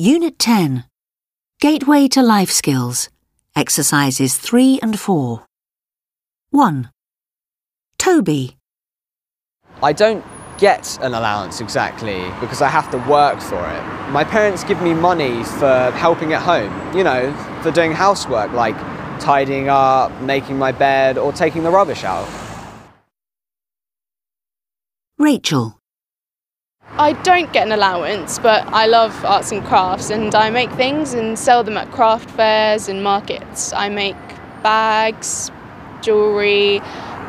Unit 10 Gateway to Life Skills Exercises 3 and 4 1. Toby, I don't get an allowance exactly because I have to work for it. My parents give me money for helping at home, you know, for doing housework like tidying up, making my bed, or taking the rubbish out. Rachel, I don't get an allowance, but I love arts and crafts and I make things and sell them at craft fairs and markets. I make bags, jewellery,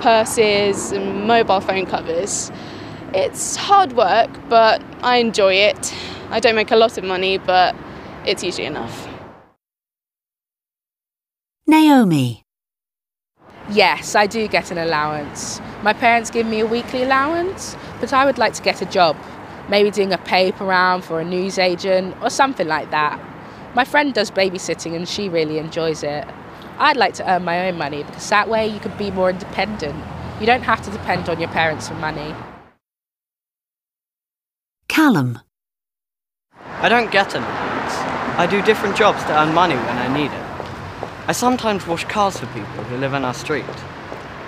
purses, and mobile phone covers. It's hard work, but I enjoy it. I don't make a lot of money, but it's usually enough. Naomi, Yes, I do get an allowance. My parents give me a weekly allowance, but I would like to get a job. Maybe doing a paper round for a newsagent or something like that. My friend does babysitting and she really enjoys it. I'd like to earn my own money because that way you could be more independent. You don't have to depend on your parents for money. Callum, I don't get an allowance. I do different jobs to earn money when I need it. I sometimes wash cars for people who live in our street.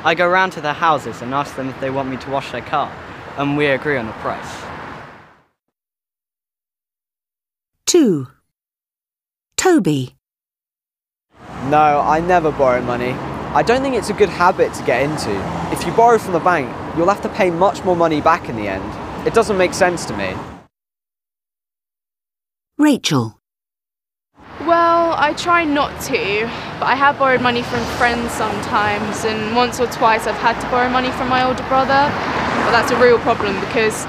I go round to their houses and ask them if they want me to wash their car, and we agree on a price. 2. Toby, No, I never borrow money. I don't think it's a good habit to get into. If you borrow from the bank, you'll have to pay much more money back in the end. It doesn't make sense to me. Rachel, Well, I try not to, but I have borrowed money from friends sometimes, and once or twice I've had to borrow money from my older brother. But that's a real problem because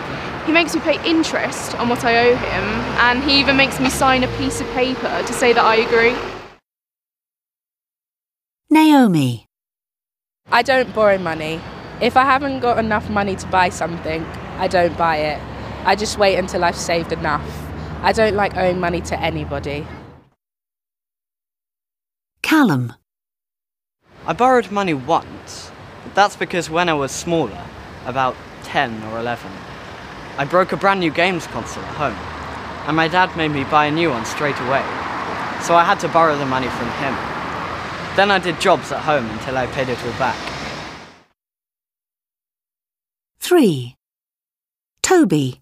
he makes me pay interest on what I owe him, and he even makes me sign a piece of paper to say that I agree. Naomi, I don't borrow money. If I haven't got enough money to buy something, I don't buy it. I just wait until I've saved enough. I don't like owing money to anybody. Callum, I borrowed money once, but that's because when I was smaller, about 10 or 11, I broke a brand new games console at home, and my dad made me buy a new one straight away, so I had to borrow the money from him. Then I did jobs at home until I paid it all back. 3. Toby,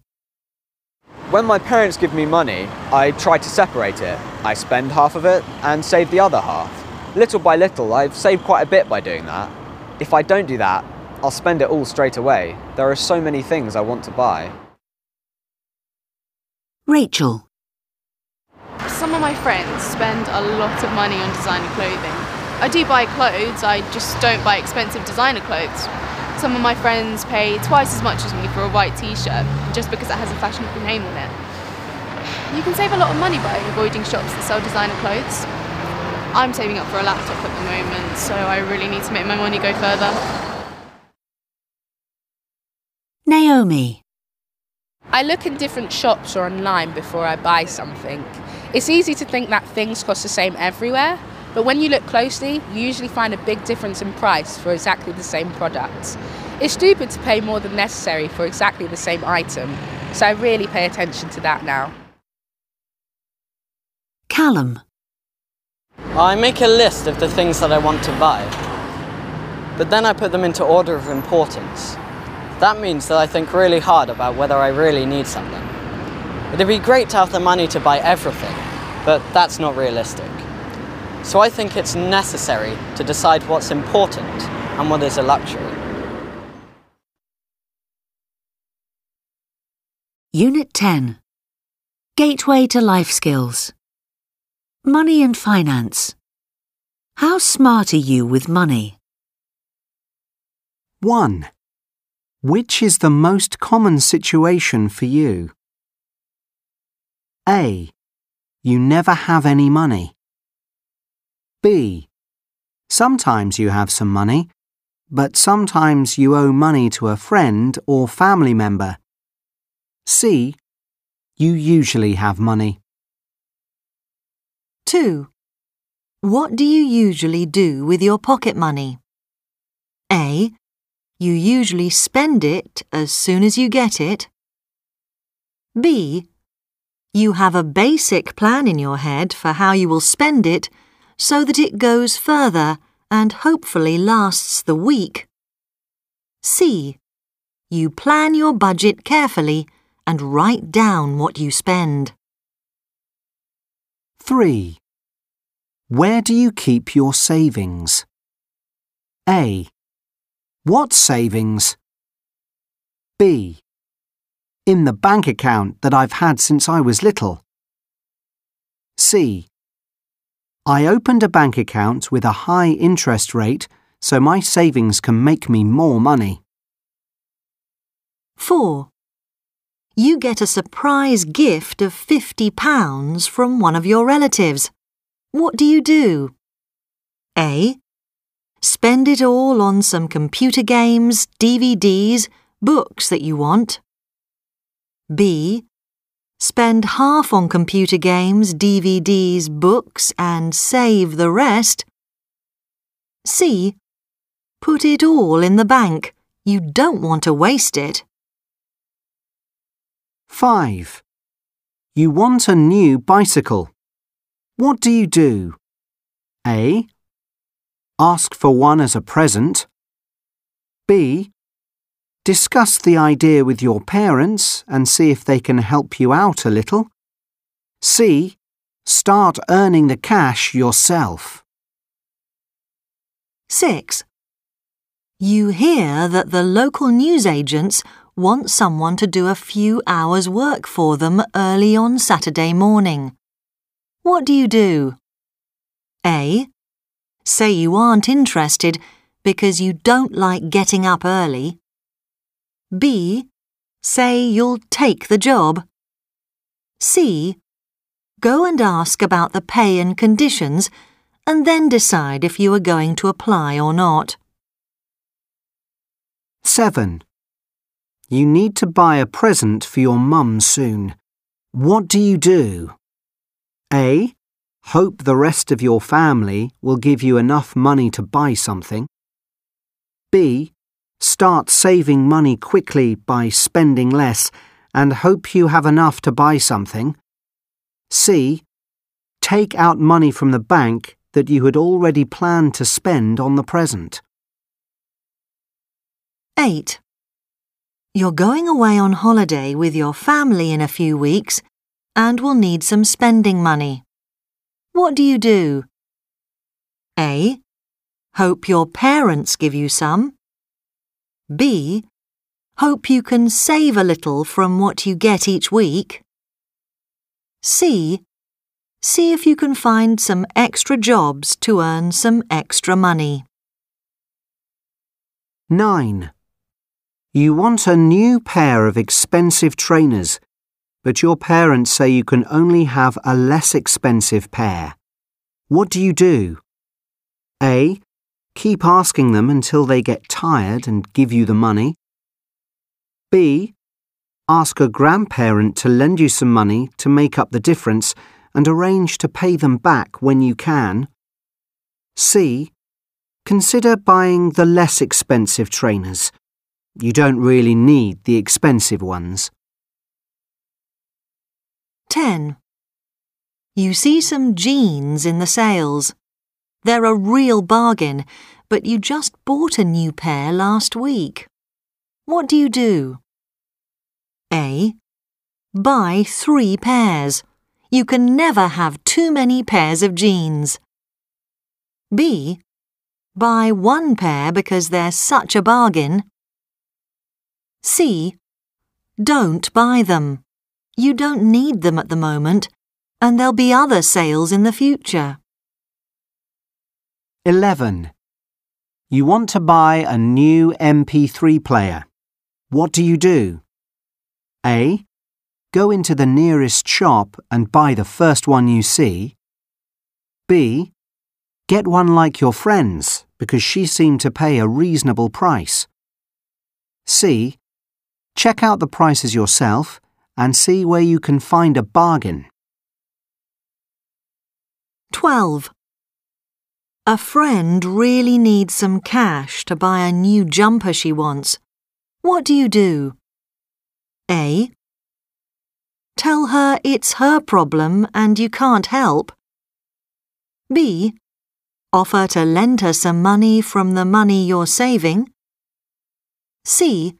When my parents give me money, I try to separate it. I spend half of it and save the other half. Little by little, I've saved quite a bit by doing that. If I don't do that, I'll spend it all straight away. There are so many things I want to buy. Rachel, Some of my friends spend a lot of money on designer clothing. I do buy clothes, I just don't buy expensive designer clothes. Some of my friends pay twice as much as me for a white t shirt just because it has a fashionable name on it. You can save a lot of money by avoiding shops that sell designer clothes. I'm saving up for a laptop at the moment, so I really need to make my money go further. Naomi, I look in different shops or online before I buy something. It's easy to think that things cost the same everywhere, but when you look closely, you usually find a big difference in price for exactly the same product. It's stupid to pay more than necessary for exactly the same item, so I really pay attention to that now. Callum, I make a list of the things that I want to buy, but then I put them into order of importance. That means that I think really hard about whether I really need something. It'd be great to have the money to buy everything, but that's not realistic. So I think it's necessary to decide what's important and what is a luxury. Unit 10 Gateway to Life Skills Money and Finance. How smart are you with money? 1. Which is the most common situation for you? A. You never have any money. B. Sometimes you have some money, but sometimes you owe money to a friend or family member. C. You usually have money. 2. What do you usually do with your pocket money? A. You usually spend it as soon as you get it. B. You have a basic plan in your head for how you will spend it so that it goes further and hopefully lasts the week. C. You plan your budget carefully and write down what you spend. 3. Where do you keep your savings? A. What savings? B. In the bank account that I've had since I was little. C. I opened a bank account with a high interest rate so my savings can make me more money. 4. You get a surprise gift of £50 from one of your relatives. What do you do? A. Spend it all on some computer games, DVDs, books that you want. B. Spend half on computer games, DVDs, books, and save the rest. C. Put it all in the bank. You don't want to waste it. 5. You want a new bicycle. What do you do? A. Ask for one as a present. B. Discuss the idea with your parents and see if they can help you out a little. C. Start earning the cash yourself. 6. You hear that the local newsagents want someone to do a few hours' work for them early on Saturday morning. What do you do? A. Say you aren't interested because you don't like getting up early. B. Say you'll take the job. C. Go and ask about the pay and conditions and then decide if you are going to apply or not. 7. You need to buy a present for your mum soon. What do you do? A. Hope the rest of your family will give you enough money to buy something. B. Start saving money quickly by spending less and hope you have enough to buy something. C. Take out money from the bank that you had already planned to spend on the present. 8. You're going away on holiday with your family in a few weeks and will need some spending money. What do you do? A. Hope your parents give you some. B. Hope you can save a little from what you get each week. C. See if you can find some extra jobs to earn some extra money. 9. You want a new pair of expensive trainers, but your parents say you can only have a less expensive pair. What do you do? A. Keep asking them until they get tired and give you the money. B. Ask a grandparent to lend you some money to make up the difference and arrange to pay them back when you can. C. Consider buying the less expensive trainers. You don't really need the expensive ones. 10. You see some jeans in the sales. They're a real bargain, but you just bought a new pair last week. What do you do? A. Buy three pairs. You can never have too many pairs of jeans. B. Buy one pair because they're such a bargain. C. Don't buy them. You don't need them at the moment, and there'll be other sales in the future. 11. You want to buy a new MP3 player. What do you do? A. Go into the nearest shop and buy the first one you see. B. Get one like your friend's because she seemed to pay a reasonable price. C. Check out the prices yourself and see where you can find a bargain. 12. A friend really needs some cash to buy a new jumper she wants. What do you do? A. Tell her it's her problem and you can't help. B. Offer to lend her some money from the money you're saving. C.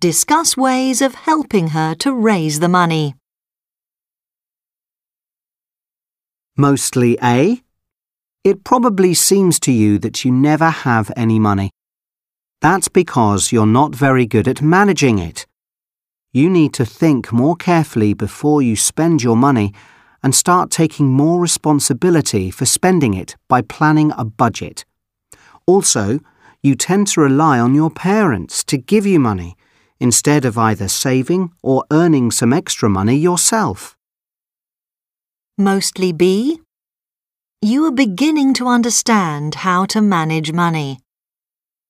Discuss ways of helping her to raise the money. Mostly A. It probably seems to you that you never have any money. That's because you're not very good at managing it. You need to think more carefully before you spend your money and start taking more responsibility for spending it by planning a budget. Also, you tend to rely on your parents to give you money instead of either saving or earning some extra money yourself. Mostly B. You are beginning to understand how to manage money.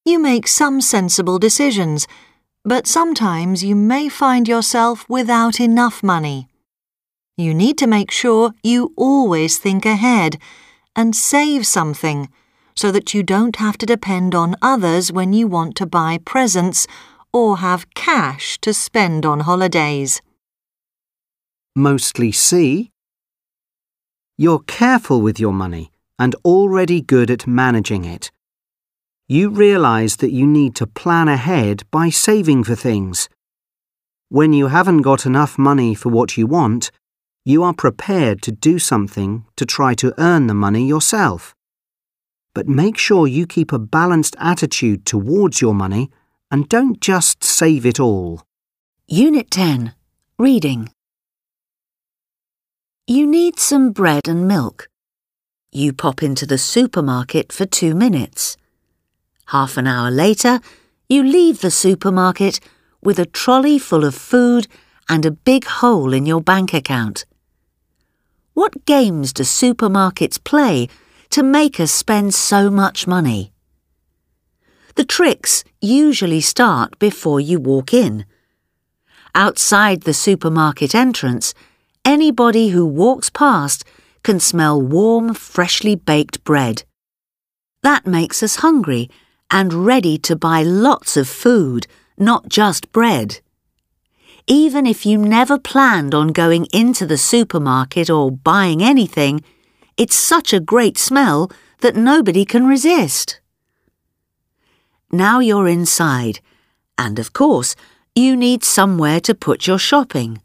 You make some sensible decisions, but sometimes you may find yourself without enough money. You need to make sure you always think ahead and save something so that you don't have to depend on others when you want to buy presents or have cash to spend on holidays. Mostly C. You're careful with your money and already good at managing it. You realize that you need to plan ahead by saving for things. When you haven't got enough money for what you want, you are prepared to do something to try to earn the money yourself. But make sure you keep a balanced attitude towards your money and don't just save it all. Unit 10. Reading. You need some bread and milk. You pop into the supermarket for two minutes. Half an hour later, you leave the supermarket with a trolley full of food and a big hole in your bank account. What games do supermarkets play to make us spend so much money? The tricks usually start before you walk in. Outside the supermarket entrance, anybody who walks past can smell warm, freshly baked bread. That makes us hungry and ready to buy lots of food, not just bread even if you never planned on going into the supermarket or buying anything, it's such a great smell that nobody can resist. Now you're inside, and of course, you need somewhere to put your shopping.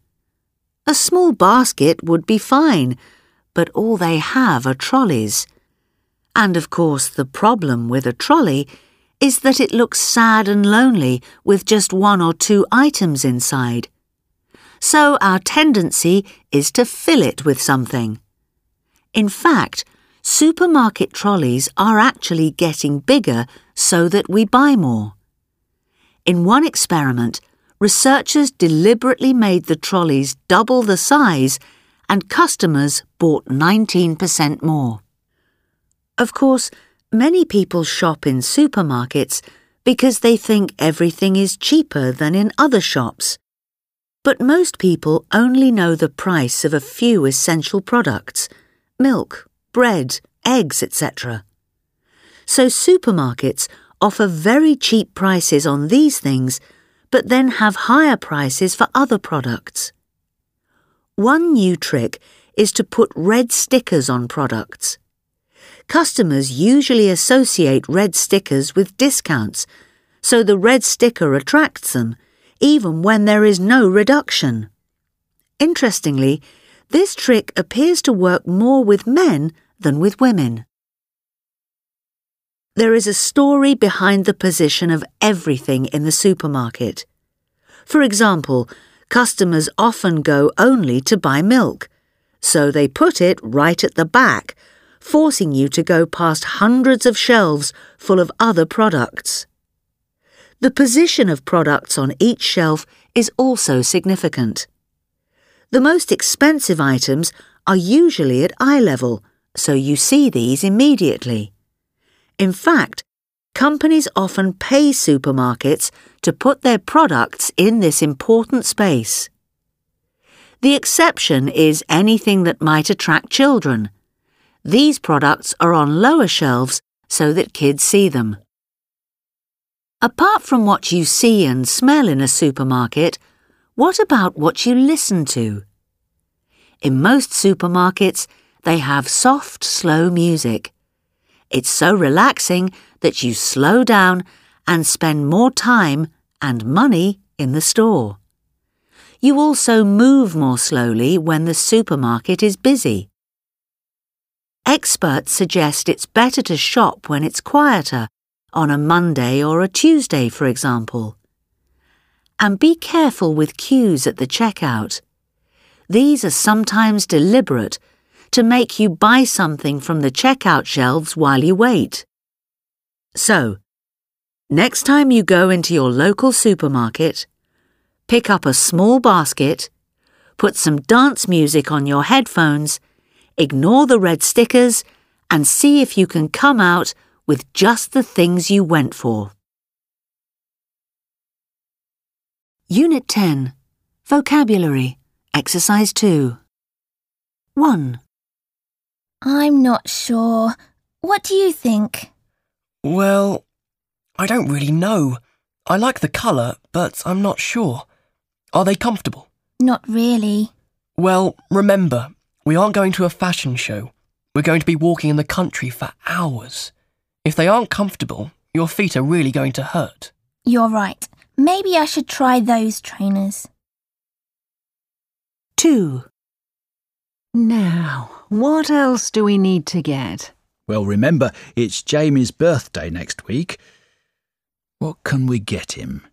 A small basket would be fine, but all they have are trolleys. And of course, the problem with a trolley is that it looks sad and lonely with just one or two items inside so our tendency is to fill it with something. In fact, supermarket trolleys are actually getting bigger so that we buy more. In one experiment, researchers deliberately made the trolleys double the size and customers bought 19% more. Of course, many people shop in supermarkets because they think everything is cheaper than in other shops. But most people only know the price of a few essential products milk, bread, eggs, etc. So supermarkets offer very cheap prices on these things, but then have higher prices for other products. One new trick is to put red stickers on products. Customers usually associate red stickers with discounts, so the red sticker attracts them even when there is no reduction. Interestingly, this trick appears to work more with men than with women. There is a story behind the position of everything in the supermarket. For example, customers often go only to buy milk, so they put it right at the back, forcing you to go past hundreds of shelves full of other products. The position of products on each shelf is also significant. The most expensive items are usually at eye level, so you see these immediately. In fact, companies often pay supermarkets to put their products in this important space. The exception is anything that might attract children. These products are on lower shelves so that kids see them. Apart from what you see and smell in a supermarket, What about what you listen to? In most supermarkets, they have soft, slow music. It's so relaxing that you slow down and spend more time and money in the store. You also move more slowly when the supermarket is busy. Experts suggest it's better to shop when it's quieter, on a Monday or a Tuesday, for example. And be careful with queues at the checkout. These are sometimes deliberate to make you buy something from the checkout shelves while you wait. So, next time you go into your local supermarket, pick up a small basket, put some dance music on your headphones, ignore the red stickers, and see if you can come out with just the things you went for. Unit 10 Vocabulary Exercise 2 1. I'm not sure. What do you think? Well, I don't really know. I like the colour, but I'm not sure. Are they comfortable? Not really. Well, remember, we aren't going to a fashion show. We're going to be walking in the country for hours. If they aren't comfortable, your feet are really going to hurt. You're right. Maybe I should try those trainers. 2. Now, what else do we need to get? Well, remember, it's Jamie's birthday next week. What can we get him?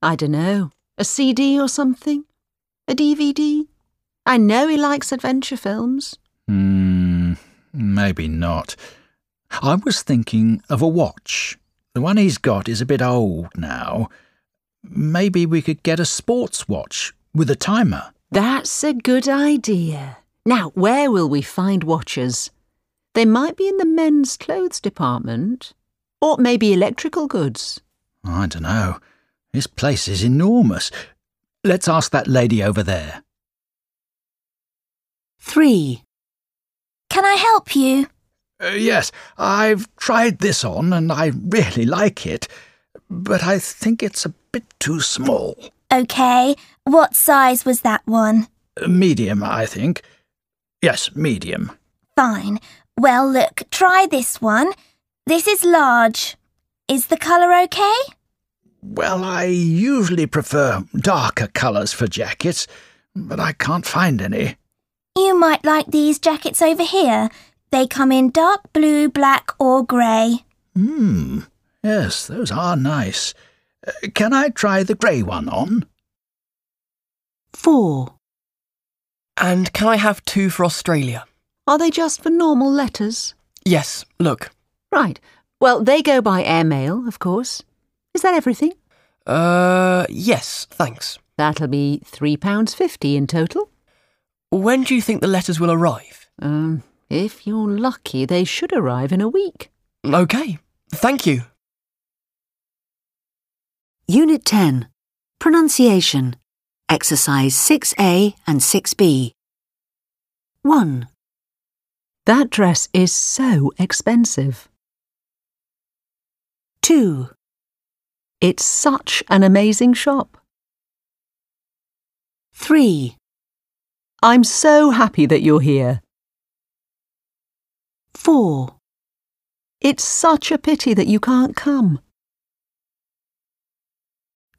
I don't know. A CD or something? A DVD? I know he likes adventure films. Hmm, maybe not. I was thinking of a watch. The one he's got is a bit old now. Maybe we could get a sports watch with a timer. That's a good idea. Now, where will we find watches? They might be in the men's clothes department. Or maybe electrical goods. I don't know. This place is enormous. Let's ask that lady over there. 3. Can I help you? Uh, yes, I've tried this on and I really like it, but I think it's a bit too small. Okay. What size was that one? Uh, Medium, I think. Yes, medium. Fine. Well, look, try this one. This is large. Is the colour okay? Well, I usually prefer darker colours for jackets, but I can't find any. You might like these jackets over here. They come in dark blue, black, or grey. Hmm. Yes, those are nice. Uh, can I try the grey one on? 4. And can I have two for Australia? Are they just for normal letters? Yes, look. Right. Well, they go by airmail, of course. Is that everything? Uh, yes, thanks. That'll be £3.50 in total. When do you think the letters will arrive? Um, if you're lucky, they should arrive in a week. OK, thank you. Unit 10 Pronunciation Exercise 6A and 6B 1. That dress is so expensive. 2. It's such an amazing shop. 3. I'm so happy that you're here. 4. It's such a pity that you can't come.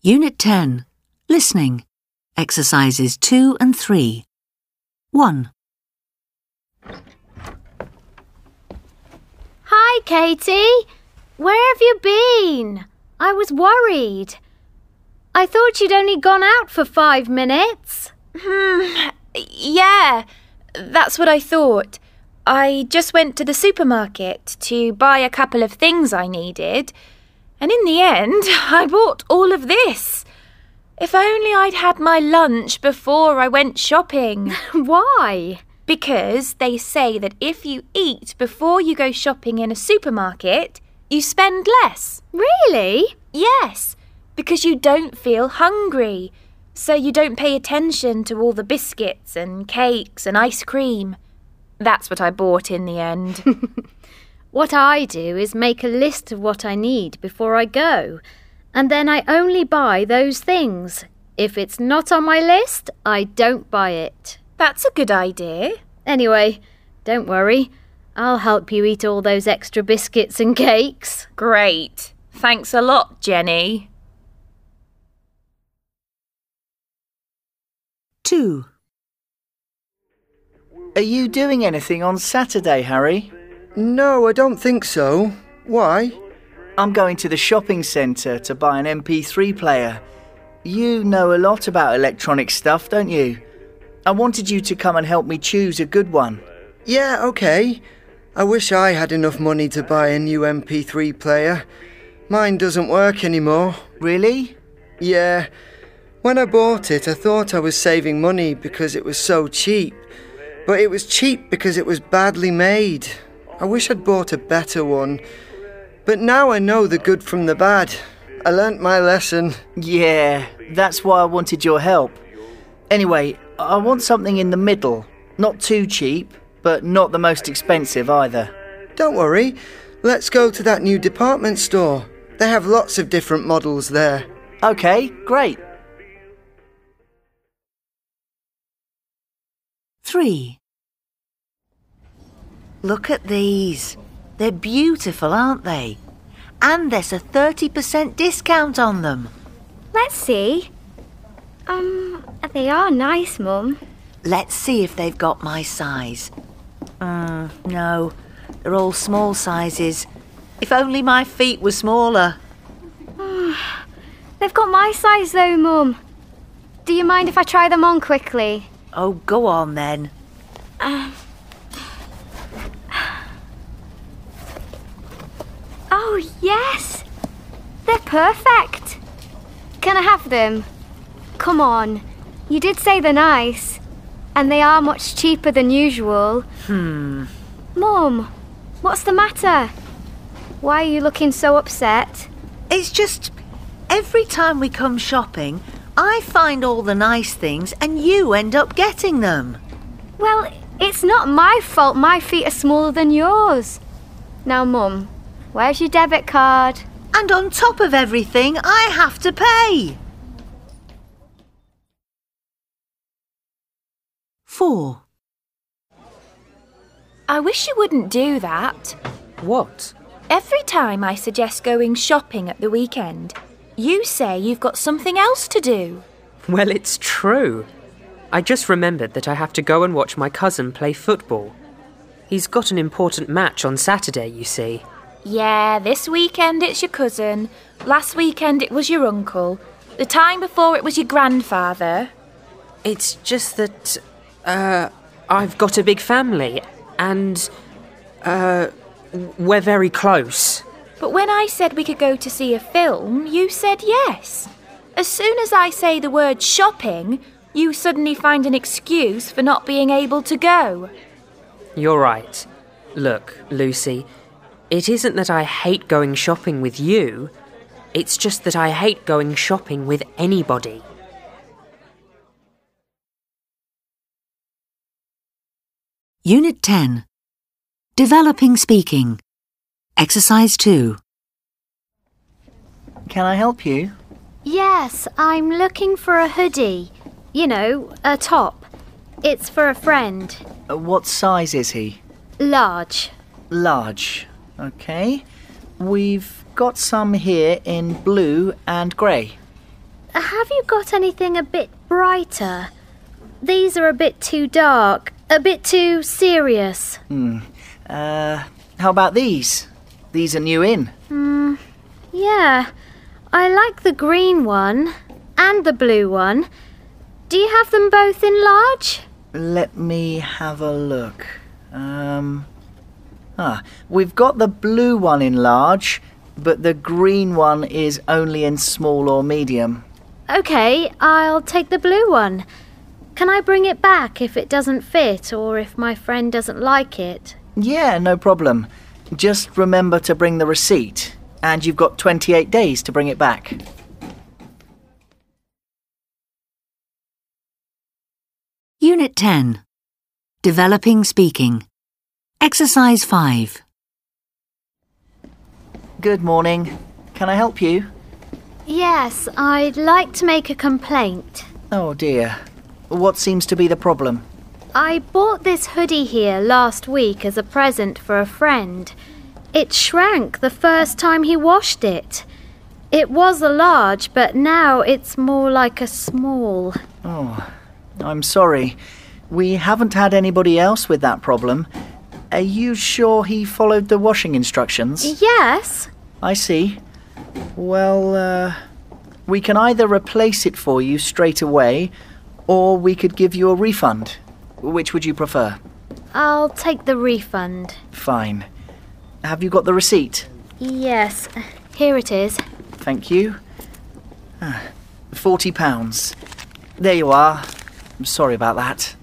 Unit 10 Listening Exercises 2 and 3 1. Hi, Katie. Where have you been? I was worried. I thought you'd only gone out for five minutes. Hmm, yeah, that's what I thought. I just went to the supermarket to buy a couple of things I needed, and in the end, I bought all of this. If only I'd had my lunch before I went shopping. Why? Because they say that if you eat before you go shopping in a supermarket, you spend less. Really? Yes, because you don't feel hungry. So you don't pay attention to all the biscuits and cakes and ice cream. That's what I bought in the end. What I do is make a list of what I need before I go, and then I only buy those things. If it's not on my list, I don't buy it. That's a good idea. Anyway, don't worry. I'll help you eat all those extra biscuits and cakes. Great. Thanks a lot, Jenny. 2. Are you doing anything on Saturday, Harry? No, I don't think so. Why? I'm going to the shopping centre to buy an MP3 player. You know a lot about electronic stuff, don't you? I wanted you to come and help me choose a good one. Yeah, okay. I wish I had enough money to buy a new MP3 player. Mine doesn't work anymore. Really? Yeah. When I bought it, I thought I was saving money because it was so cheap. But it was cheap because it was badly made. I wish I'd bought a better one. But now I know the good from the bad. I learnt my lesson. Yeah, that's why I wanted your help. Anyway, I want something in the middle. Not too cheap, but not the most expensive either. Don't worry. Let's go to that new department store. They have lots of different models there. Okay, great. 3. Look at these. They're beautiful, aren't they? And there's a 30% discount on them. Let's see. Um, they are nice, Mum. Let's see if they've got my size. Mm, no, they're all small sizes. If only my feet were smaller. They've got my size though, Mum. Do you mind if I try them on quickly? Oh, go on then. Uh, oh, yes! They're perfect! Can I have them? Come on. You did say they're nice. And they are much cheaper than usual. Hmm. Mum, what's the matter? Why are you looking so upset? It's just every time we come shopping, I find all the nice things and you end up getting them. Well, it's not my fault my feet are smaller than yours. Now, Mum, where's your debit card? And on top of everything, I have to pay. 4. I wish you wouldn't do that. What? Every time I suggest going shopping at the weekend, you say you've got something else to do. Well, it's true. I just remembered that I have to go and watch my cousin play football. He's got an important match on Saturday, you see. Yeah, this weekend it's your cousin. Last weekend it was your uncle. The time before it was your grandfather. It's just that, uh, I've got a big family and, uh, we're very close. But when I said we could go to see a film, you said yes. As soon as I say the word shopping, you suddenly find an excuse for not being able to go. You're right. Look, Lucy, it isn't that I hate going shopping with you, it's just that I hate going shopping with anybody. Unit 10 Developing Speaking Exercise 2 Can I help you? Yes, I'm looking for a hoodie. You know, a top. It's for a friend. Uh, what size is he? Large. Large. Okay. We've got some here in blue and grey. Have you got anything a bit brighter? These are a bit too dark, a bit too serious. Hmm. Uh, how about these? These are new in. Hmm. Yeah. I like the green one and the blue one. Do you have them both in large? Let me have a look. Um. Ah, we've got the blue one in large, but the green one is only in small or medium. Okay, I'll take the blue one. Can I bring it back if it doesn't fit or if my friend doesn't like it? Yeah, no problem. Just remember to bring the receipt, and you've got 28 days to bring it back. Unit 10 Developing Speaking Exercise 5 Good morning. Can I help you? Yes, I'd like to make a complaint. Oh dear. What seems to be the problem? I bought this hoodie here last week as a present for a friend. It shrank the first time he washed it. It was a large, but now it's more like a small. Oh, I'm sorry. We haven't had anybody else with that problem. Are you sure he followed the washing instructions? Yes. I see. Well, uh, we can either replace it for you straight away, or we could give you a refund. Which would you prefer? I'll take the refund. Fine. Have you got the receipt? Yes, here it is. Thank you. Ah, Forty pounds. There you are. I'm sorry about that.